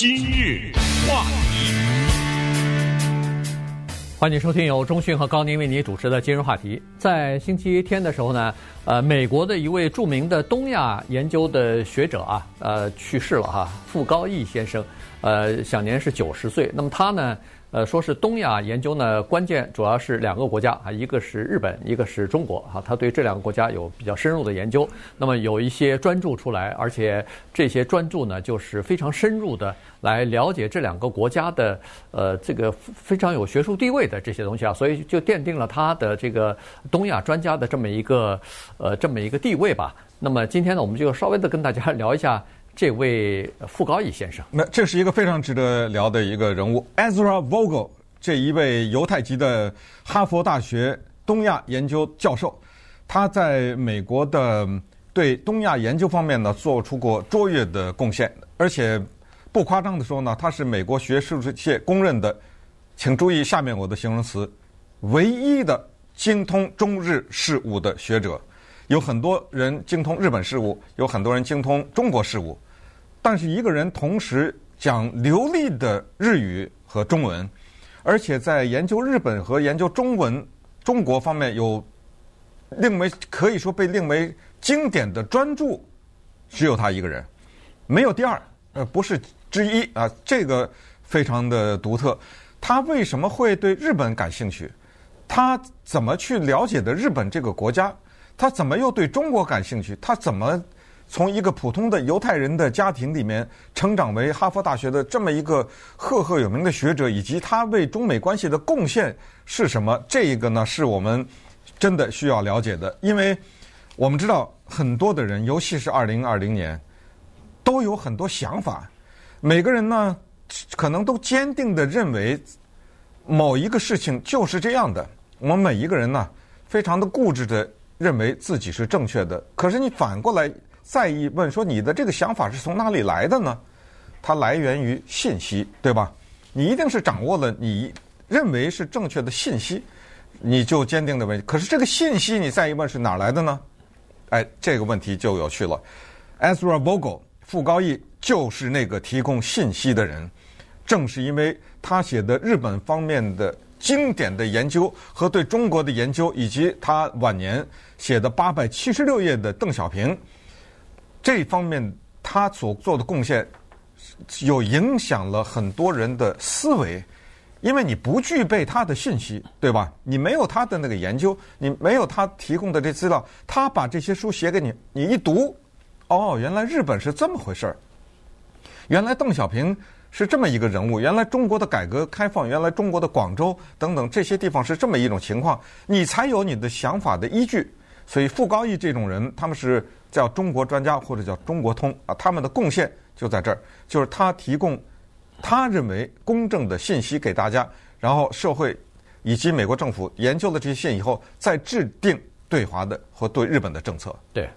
今日话题，欢迎收听由中讯和高宁为你主持的今日话题。在星期天的时候呢，呃，美国的一位著名的东亚研究的学者啊，呃，去世了哈，傅高义先生，呃，享年是九十岁。那么他呢？呃，说是东亚研究呢，关键主要是两个国家啊，一个是日本，一个是中国啊。他对这两个国家有比较深入的研究，那么有一些专著出来，而且这些专著呢，就是非常深入的来了解这两个国家的呃这个非常有学术地位的这些东西啊，所以就奠定了他的这个东亚专家的这么一个呃这么一个地位吧。那么今天呢，我们就稍微的跟大家 聊一下。这位傅高义先生，那这是一个非常值得聊的一个人物，Ezra Vogel 这一位犹太籍的哈佛大学东亚研究教授，他在美国的对东亚研究方面呢做出过卓越的贡献，而且不夸张的说呢，他是美国学术界公认的，请注意下面我的形容词，唯一的精通中日事务的学者。有很多人精通日本事务，有很多人精通中国事务，但是一个人同时讲流利的日语和中文，而且在研究日本和研究中文、中国方面有另为可以说被列为经典的专著，只有他一个人，没有第二，呃，不是之一啊，这个非常的独特。他为什么会对日本感兴趣？他怎么去了解的日本这个国家？他怎么又对中国感兴趣？他怎么从一个普通的犹太人的家庭里面成长为哈佛大学的这么一个赫赫有名的学者？以及他为中美关系的贡献是什么？这一个呢，是我们真的需要了解的。因为我们知道很多的人，尤其是二零二零年，都有很多想法。每个人呢，可能都坚定地认为某一个事情就是这样的。我们每一个人呢，非常的固执的。认为自己是正确的，可是你反过来再一问，说你的这个想法是从哪里来的呢？它来源于信息，对吧？你一定是掌握了你认为是正确的信息，你就坚定的问。可是这个信息你再一问是哪来的呢？哎，这个问题就有趣了。Ezra Vogel 傅高义就是那个提供信息的人，正是因为他写的日本方面的。经典的研究和对中国的研究，以及他晚年写的八百七十六页的邓小平，这方面他所做的贡献，有影响了很多人的思维。因为你不具备他的信息，对吧？你没有他的那个研究，你没有他提供的这资料，他把这些书写给你，你一读，哦，原来日本是这么回事儿，原来邓小平。是这么一个人物，原来中国的改革开放，原来中国的广州等等这些地方是这么一种情况，你才有你的想法的依据。所以傅高义这种人，他们是叫中国专家或者叫中国通啊，他们的贡献就在这儿，就是他提供他认为公正的信息给大家，然后社会以及美国政府研究了这些信以后，再制定对华的或对日本的政策。对，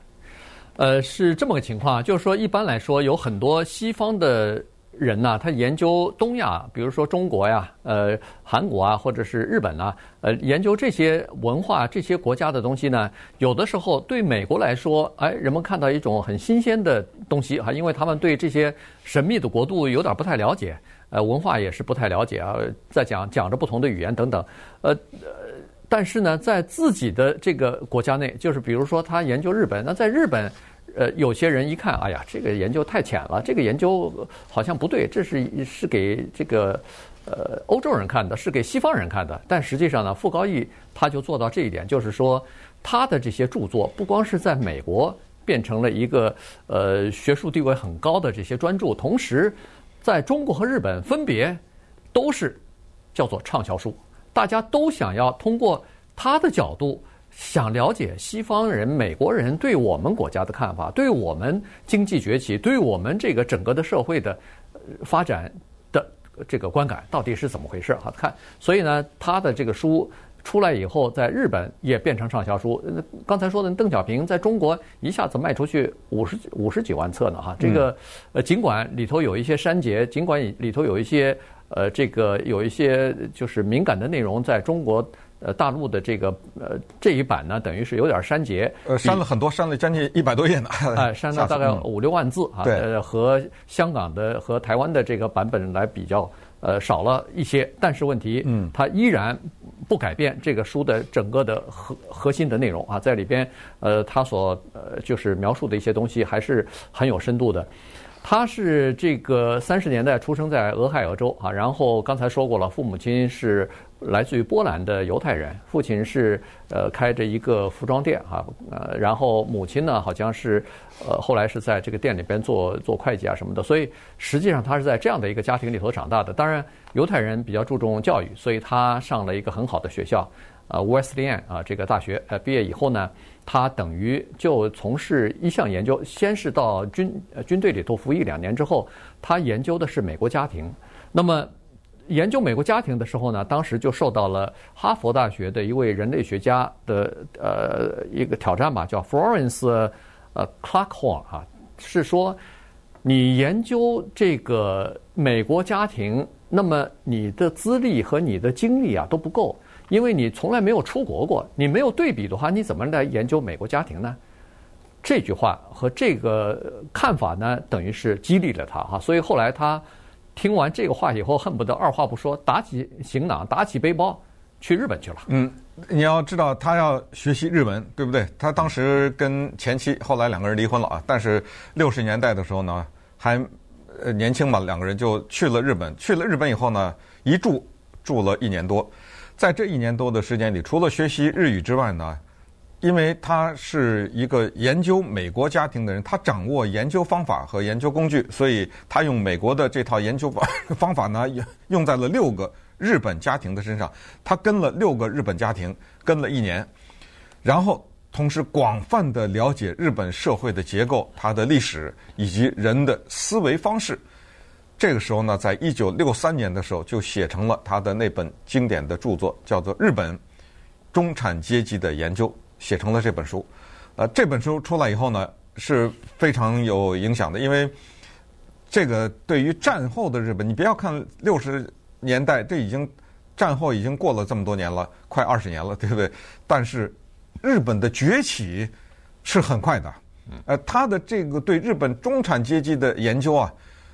呃，是这么个情况，就是说一般来说有很多西方的。人呐、啊，他研究东亚，比如说中国呀、呃韩国啊，或者是日本啊，呃研究这些文化、这些国家的东西呢，有的时候对美国来说，哎，人们看到一种很新鲜的东西哈，因为他们对这些神秘的国度有点不太了解，呃，文化也是不太了解啊，在讲讲着不同的语言等等，呃呃，但是呢，在自己的这个国家内，就是比如说他研究日本，那在日本。呃，有些人一看，哎呀，这个研究太浅了，这个研究好像不对，这是是给这个呃欧洲人看的，是给西方人看的。但实际上呢，傅高义他就做到这一点，就是说他的这些著作不光是在美国变成了一个呃学术地位很高的这些专著，同时在中国和日本分别都是叫做畅销书，大家都想要通过他的角度。想了解西方人、美国人对我们国家的看法，对我们经济崛起，对我们这个整个的社会的发展的这个观感到底是怎么回事？哈，看，所以呢，他的这个书出来以后，在日本也变成畅销书。刚才说的邓小平在中国一下子卖出去五十五十几万册呢，哈，这个呃，尽管里头有一些删节，尽管里头有一些呃，这个有一些就是敏感的内容，在中国。呃大陆的这个呃这一版呢，等于是有点删节，呃删了很多，删了将近一百多页呢。哎，删了大概五六万字啊。对、呃，和香港的和台湾的这个版本来比较，呃少了一些，但是问题，嗯，它依然不改变这个书的整个的核核心的内容啊，在里边，呃，它所呃就是描述的一些东西还是很有深度的。他是这个三十年代出生在俄亥俄州啊，然后刚才说过了，父母亲是来自于波兰的犹太人，父亲是呃开着一个服装店啊，呃，然后母亲呢好像是呃后来是在这个店里边做做会计啊什么的，所以实际上他是在这样的一个家庭里头长大的。当然，犹太人比较注重教育，所以他上了一个很好的学校，啊，Wesleyan 啊这个大学，呃，毕业以后呢。他等于就从事一项研究，先是到军呃军队里头服役两年之后，他研究的是美国家庭。那么研究美国家庭的时候呢，当时就受到了哈佛大学的一位人类学家的呃一个挑战吧，叫 Florence 呃 Clarkhorn 啊，是说你研究这个美国家庭，那么你的资历和你的经历啊都不够。因为你从来没有出国过，你没有对比的话，你怎么来研究美国家庭呢？这句话和这个看法呢，等于是激励了他哈。所以后来他听完这个话以后，恨不得二话不说，打起行囊，打起背包去日本去了。嗯，你要知道，他要学习日文，对不对？他当时跟前妻后来两个人离婚了啊，但是六十年代的时候呢，还年轻嘛，两个人就去了日本。去了日本以后呢，一住住了一年多。在这一年多的时间里，除了学习日语之外呢，因为他是一个研究美国家庭的人，他掌握研究方法和研究工具，所以他用美国的这套研究方方法呢，用在了六个日本家庭的身上。他跟了六个日本家庭，跟了一年，然后同时广泛的了解日本社会的结构、它的历史以及人的思维方式。这个时候呢，在一九六三年的时候，就写成了他的那本经典的著作，叫做《日本中产阶级的研究》，写成了这本书。呃，这本书出来以后呢，是非常有影响的，因为这个对于战后的日本，你不要看六十年代，这已经战后已经过了这么多年了，快二十年了，对不对？但是日本的崛起是很快的。呃，他的这个对日本中产阶级的研究啊。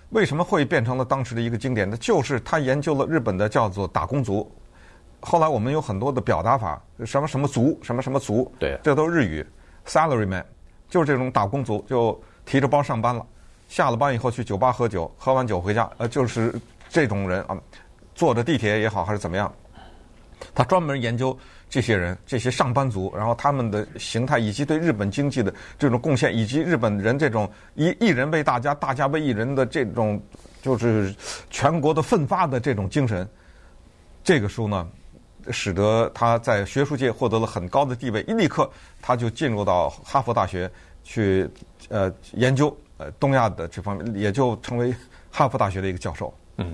为什么会变成了当时的一个经典呢？就是他研究了日本的叫做打工族。后来我们有很多的表达法，什么什么族，什么什么族，对，这都是日语。Salaryman 就是这种打工族，就提着包上班了，下了班以后去酒吧喝酒，喝完酒回家，呃，就是这种人啊，坐着地铁也好还是怎么样，他专门研究。这些人，这些上班族，然后他们的形态，以及对日本经济的这种贡献，以及日本人这种一一人为大家，大家为一人的这种，就是全国的奋发的这种精神，这个书呢，使得他在学术界获得了很高的地位。一立刻，他就进入到哈佛大学去，呃，研究呃东亚的这方面，也就成为哈佛大学的一个教授。嗯。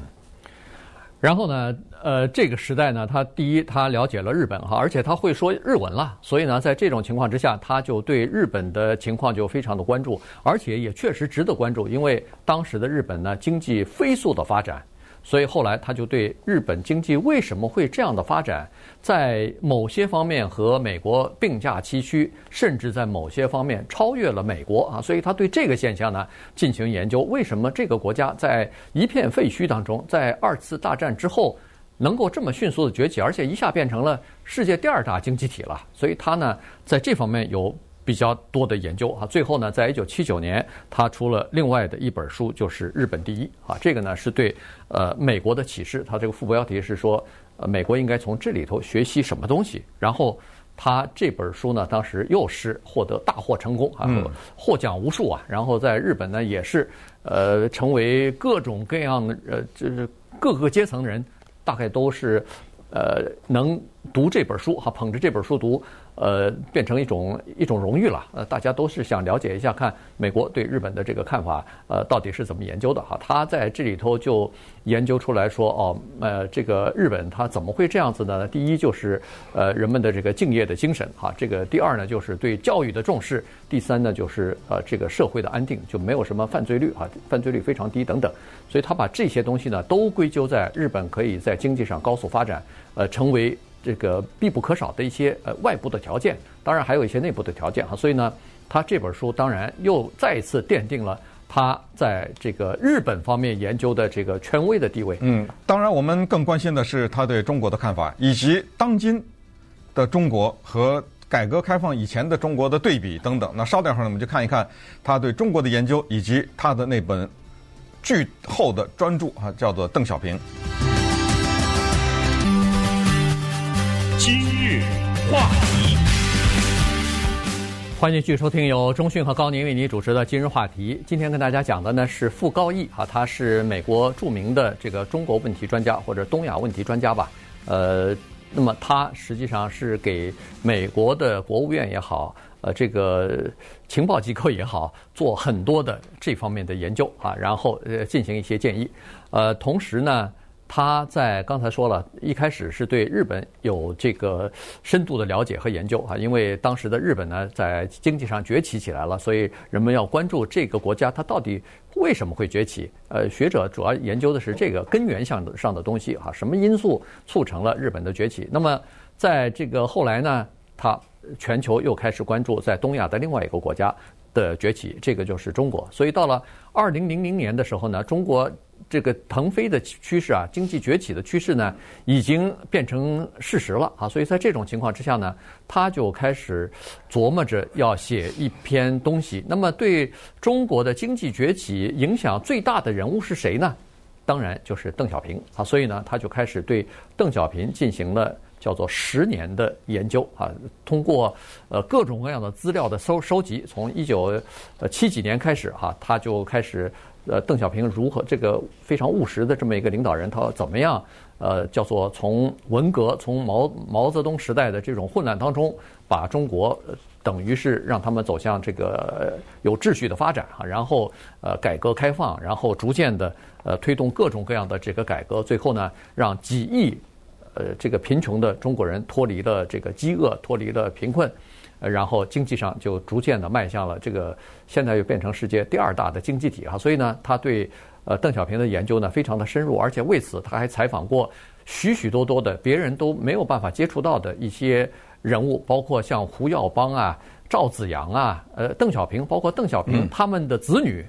然后呢，呃，这个时代呢，他第一，他了解了日本哈，而且他会说日文了，所以呢，在这种情况之下，他就对日本的情况就非常的关注，而且也确实值得关注，因为当时的日本呢，经济飞速的发展。所以后来他就对日本经济为什么会这样的发展，在某些方面和美国并驾齐驱，甚至在某些方面超越了美国啊。所以他对这个现象呢进行研究，为什么这个国家在一片废墟当中，在二次大战之后能够这么迅速的崛起，而且一下变成了世界第二大经济体了。所以他呢在这方面有。比较多的研究啊，最后呢，在一九七九年，他出了另外的一本书，就是《日本第一》啊。这个呢是对呃美国的启示。他这个副标题是说，呃，美国应该从这里头学习什么东西。然后他这本书呢，当时又是获得大获成功啊，获奖无数啊。然后在日本呢，也是呃成为各种各样的呃就是各个阶层人，大概都是呃能读这本书哈，捧着这本书读。呃，变成一种一种荣誉了。呃，大家都是想了解一下，看美国对日本的这个看法，呃，到底是怎么研究的哈？他在这里头就研究出来说，哦，呃，这个日本它怎么会这样子呢？第一就是呃人们的这个敬业的精神哈，这个第二呢就是对教育的重视，第三呢就是呃这个社会的安定，就没有什么犯罪率哈，犯罪率非常低等等。所以他把这些东西呢都归咎在日本可以在经济上高速发展，呃，成为。这个必不可少的一些呃外部的条件，当然还有一些内部的条件哈。所以呢，他这本书当然又再一次奠定了他在这个日本方面研究的这个权威的地位。嗯，当然我们更关心的是他对中国的看法，以及当今的中国和改革开放以前的中国的对比等等。那稍等会儿呢，我们就看一看他对中国的研究以及他的那本巨厚的专著啊，叫做《邓小平》。今日话题，欢迎继续收听由中讯和高宁为您主持的《今日话题》。今天跟大家讲的呢是傅高义啊，他是美国著名的这个中国问题专家或者东亚问题专家吧。呃，那么他实际上是给美国的国务院也好，呃，这个情报机构也好，做很多的这方面的研究啊，然后呃进行一些建议。呃，同时呢。他在刚才说了一开始是对日本有这个深度的了解和研究啊，因为当时的日本呢在经济上崛起起来了，所以人们要关注这个国家它到底为什么会崛起。呃，学者主要研究的是这个根源上的上的东西哈，什么因素促成了日本的崛起？那么在这个后来呢，他全球又开始关注在东亚的另外一个国家的崛起，这个就是中国。所以到了二零零零年的时候呢，中国。这个腾飞的趋势啊，经济崛起的趋势呢，已经变成事实了啊！所以在这种情况之下呢，他就开始琢磨着要写一篇东西。那么对中国的经济崛起影响最大的人物是谁呢？当然就是邓小平啊！所以呢，他就开始对邓小平进行了叫做十年的研究啊，通过呃各种各样的资料的收收集，从一九七几年开始哈，他就开始。呃，邓小平如何这个非常务实的这么一个领导人，他怎么样？呃，叫做从文革、从毛毛泽东时代的这种混乱当中，把中国等于是让他们走向这个有秩序的发展啊，然后呃改革开放，然后逐渐的呃推动各种各样的这个改革，最后呢，让几亿呃这个贫穷的中国人脱离了这个饥饿，脱离了贫困。呃，然后经济上就逐渐的迈向了这个，现在又变成世界第二大的经济体哈，所以呢，他对呃邓小平的研究呢非常的深入，而且为此他还采访过许许多多的别人都没有办法接触到的一些人物，包括像胡耀邦啊、赵紫阳啊、呃邓小平，包括邓小平他们的子女，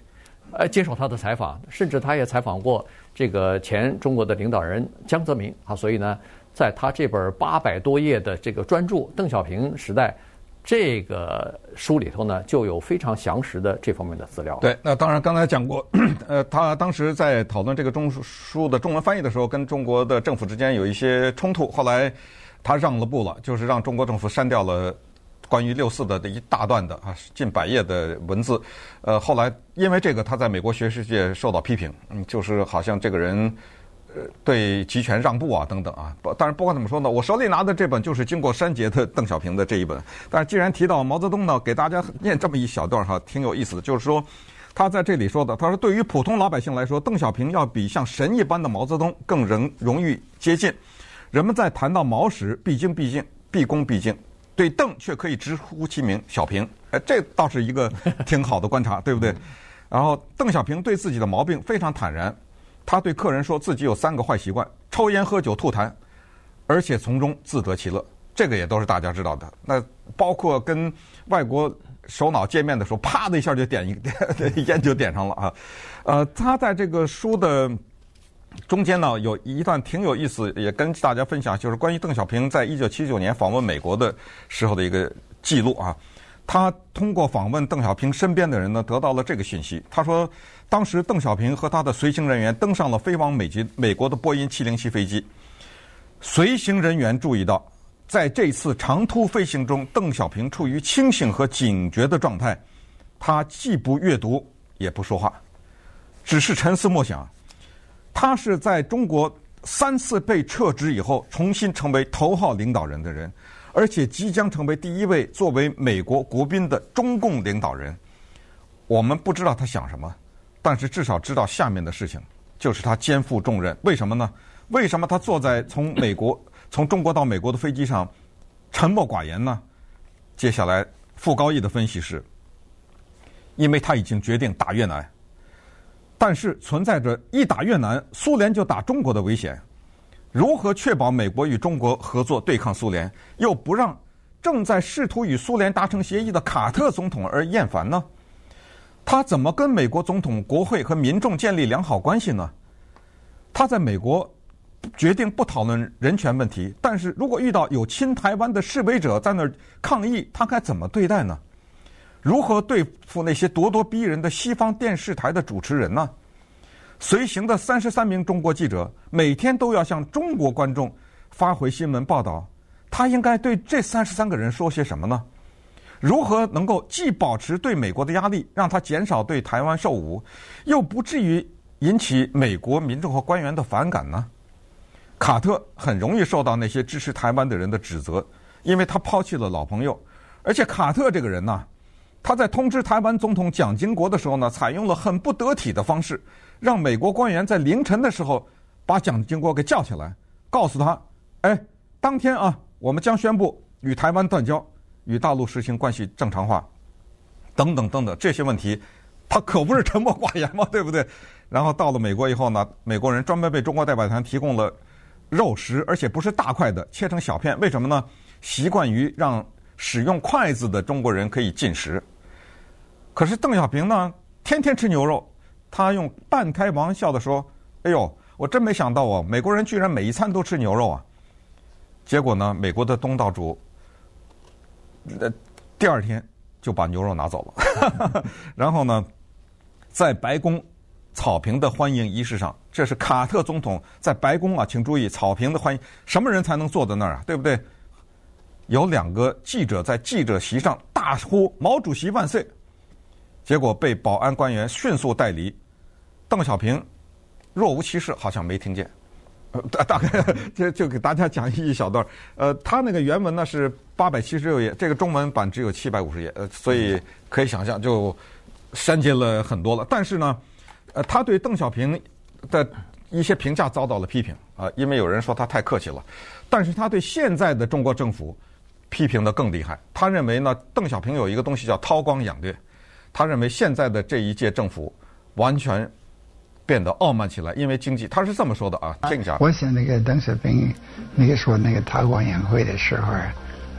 呃接受他的采访，甚至他也采访过这个前中国的领导人江泽民。啊，所以呢，在他这本八百多页的这个专著《邓小平时代》。这个书里头呢，就有非常详实的这方面的资料。对，那当然刚才讲过，呃，他当时在讨论这个中书的中文翻译的时候，跟中国的政府之间有一些冲突。后来他让了步了，就是让中国政府删掉了关于六四的这一大段的啊近百页的文字。呃，后来因为这个，他在美国学术界受到批评，嗯，就是好像这个人。对集权让步啊，等等啊，不，当然不管怎么说呢，我手里拿的这本就是经过删节的邓小平的这一本。但是既然提到毛泽东呢，给大家念这么一小段哈，挺有意思的。就是说，他在这里说的，他说对于普通老百姓来说，邓小平要比像神一般的毛泽东更容容易接近。人们在谈到毛时，毕恭毕敬，毕恭毕敬，对邓却可以直呼其名小平。哎，这倒是一个挺好的观察，对不对？然后邓小平对自己的毛病非常坦然。他对客人说自己有三个坏习惯：抽烟、喝酒、吐痰，而且从中自得其乐。这个也都是大家知道的。那包括跟外国首脑见面的时候，啪的一下就点一点 烟就点上了啊。呃，他在这个书的中间呢，有一段挺有意思，也跟大家分享，就是关于邓小平在一九七九年访问美国的时候的一个记录啊。他通过访问邓小平身边的人呢，得到了这个信息。他说，当时邓小平和他的随行人员登上了飞往美籍美国的波音七零七飞机。随行人员注意到，在这次长途飞行中，邓小平处于清醒和警觉的状态。他既不阅读，也不说话，只是沉思默想。他是在中国三次被撤职以后，重新成为头号领导人的人。而且即将成为第一位作为美国国宾的中共领导人，我们不知道他想什么，但是至少知道下面的事情，就是他肩负重任。为什么呢？为什么他坐在从美国从中国到美国的飞机上沉默寡言呢？接下来傅高义的分析是，因为他已经决定打越南，但是存在着一打越南苏联就打中国的危险。如何确保美国与中国合作对抗苏联，又不让正在试图与苏联达成协议的卡特总统而厌烦呢？他怎么跟美国总统、国会和民众建立良好关系呢？他在美国决定不讨论人权问题，但是如果遇到有亲台湾的示威者在那儿抗议，他该怎么对待呢？如何对付那些咄咄逼人的西方电视台的主持人呢？随行的三十三名中国记者每天都要向中国观众发回新闻报道，他应该对这三十三个人说些什么呢？如何能够既保持对美国的压力，让他减少对台湾受侮，又不至于引起美国民众和官员的反感呢？卡特很容易受到那些支持台湾的人的指责，因为他抛弃了老朋友，而且卡特这个人呢。他在通知台湾总统蒋经国的时候呢，采用了很不得体的方式，让美国官员在凌晨的时候把蒋经国给叫起来，告诉他：“哎，当天啊，我们将宣布与台湾断交，与大陆实行关系正常化，等等等等这些问题，他可不是沉默寡言嘛，对不对？”然后到了美国以后呢，美国人专门为中国代表团提供了肉食，而且不是大块的，切成小片。为什么呢？习惯于让使用筷子的中国人可以进食。可是邓小平呢，天天吃牛肉，他用半开玩笑的说：“哎呦，我真没想到啊，美国人居然每一餐都吃牛肉啊！”结果呢，美国的东道主，呃，第二天就把牛肉拿走了。然后呢，在白宫草坪的欢迎仪式上，这是卡特总统在白宫啊，请注意草坪的欢迎，什么人才能坐在那儿啊？对不对？有两个记者在记者席上大呼“毛主席万岁”。结果被保安官员迅速带离，邓小平若无其事，好像没听见。大大概就就给大家讲一小段。呃，他那个原文呢是八百七十六页，这个中文版只有七百五十页，呃，所以可以想象就删减了很多了。但是呢，呃，他对邓小平的一些评价遭到了批评啊，因为有人说他太客气了。但是他对现在的中国政府批评的更厉害。他认为呢，邓小平有一个东西叫韬光养略。他认为现在的这一届政府完全变得傲慢起来，因为经济。他是这么说的啊，听一下。我想那个邓小平那个说那个韬光养晦的时候，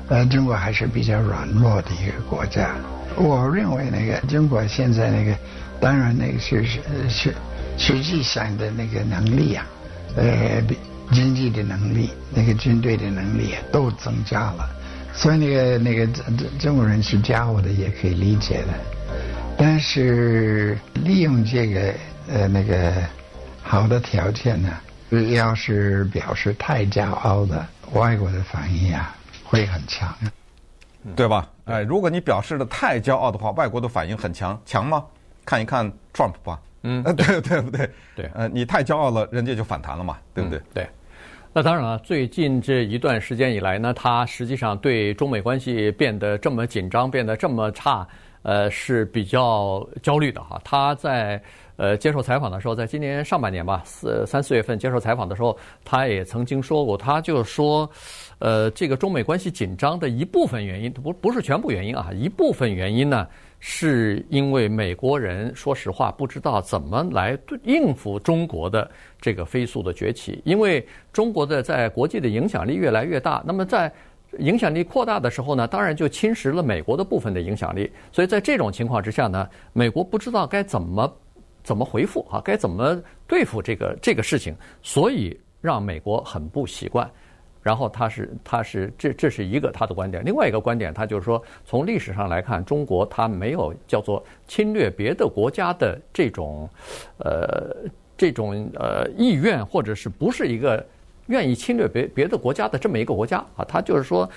呃，中国还是比较软弱的一个国家。我认为那个中国现在那个，当然那个是是实际上的那个能力啊，呃，经济的能力，那个军队的能力都增加了，所以那个那个中中国人是骄傲的，也可以理解的。但是利用这个呃那个好的条件呢，要是表示太骄傲的，外国的反应啊会很强，对吧？哎，如果你表示的太骄傲的话，外国的反应很强，强吗？看一看 Trump 吧，嗯，对对不对？对，呃，你太骄傲了，人家就反弹了嘛，对不对？嗯、对。那当然了，最近这一段时间以来呢，他实际上对中美关系变得这么紧张，变得这么差。呃，是比较焦虑的哈。他在呃接受采访的时候，在今年上半年吧，四三四月份接受采访的时候，他也曾经说过，他就说，呃，这个中美关系紧张的一部分原因，不不是全部原因啊，一部分原因呢，是因为美国人说实话不知道怎么来应付中国的这个飞速的崛起，因为中国的在国际的影响力越来越大，那么在。影响力扩大的时候呢，当然就侵蚀了美国的部分的影响力。所以在这种情况之下呢，美国不知道该怎么怎么回复啊，该怎么对付这个这个事情，所以让美国很不习惯。然后他是他是这这是一个他的观点，另外一个观点，他就是说，从历史上来看，中国他没有叫做侵略别的国家的这种呃这种呃意愿，或者是不是一个。愿意侵略别别的国家的这么一个国家啊，他就是说，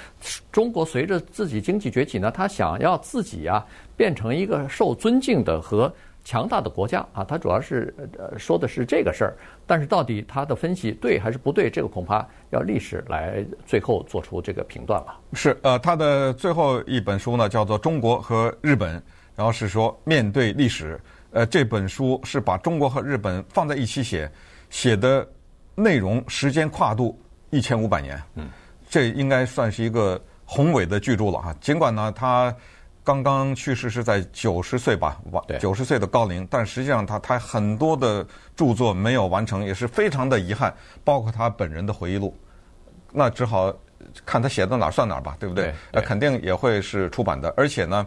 中国随着自己经济崛起呢，他想要自己啊变成一个受尊敬的和强大的国家啊，他主要是呃说的是这个事儿。但是到底他的分析对还是不对，这个恐怕要历史来最后做出这个评断了。是呃，他的最后一本书呢叫做《中国和日本》，然后是说面对历史，呃，这本书是把中国和日本放在一起写，写的。内容时间跨度一千五百年，嗯，这应该算是一个宏伟的巨著了哈。尽管呢，他刚刚去世是在九十岁吧，完九十岁的高龄，但实际上他他很多的著作没有完成，也是非常的遗憾，包括他本人的回忆录，那只好看他写到哪儿算哪儿吧，对不对那肯定也会是出版的，而且呢，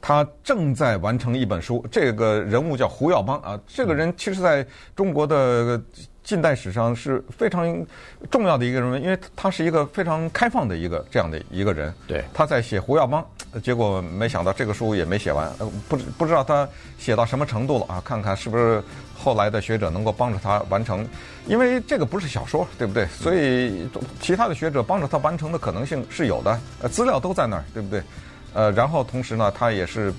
他正在完成一本书，这个人物叫胡耀邦啊，这个人其实在中国的。近代史上是非常重要的一个人物，因为他是一个非常开放的一个这样的一个人。对，他在写胡耀邦，结果没想到这个书也没写完，不不知道他写到什么程度了啊？看看是不是后来的学者能够帮助他完成，因为这个不是小说，对不对？所以其他的学者帮助他完成的可能性是有的，呃，资料都在那儿，对不对？呃，然后同时呢，他也是。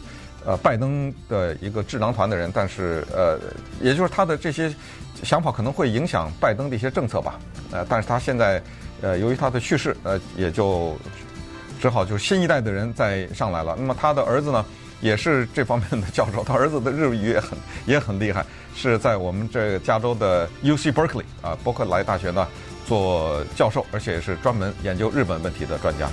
呃，拜登的一个智囊团的人，但是呃，也就是他的这些想法可能会影响拜登的一些政策吧。呃，但是他现在呃，由于他的去世，呃，也就只好就是新一代的人再上来了。那么他的儿子呢，也是这方面的教授，他儿子的日语也很也很厉害，是在我们这加州的 UC Berkeley 啊，伯克莱大学呢做教授，而且是专门研究日本问题的专家。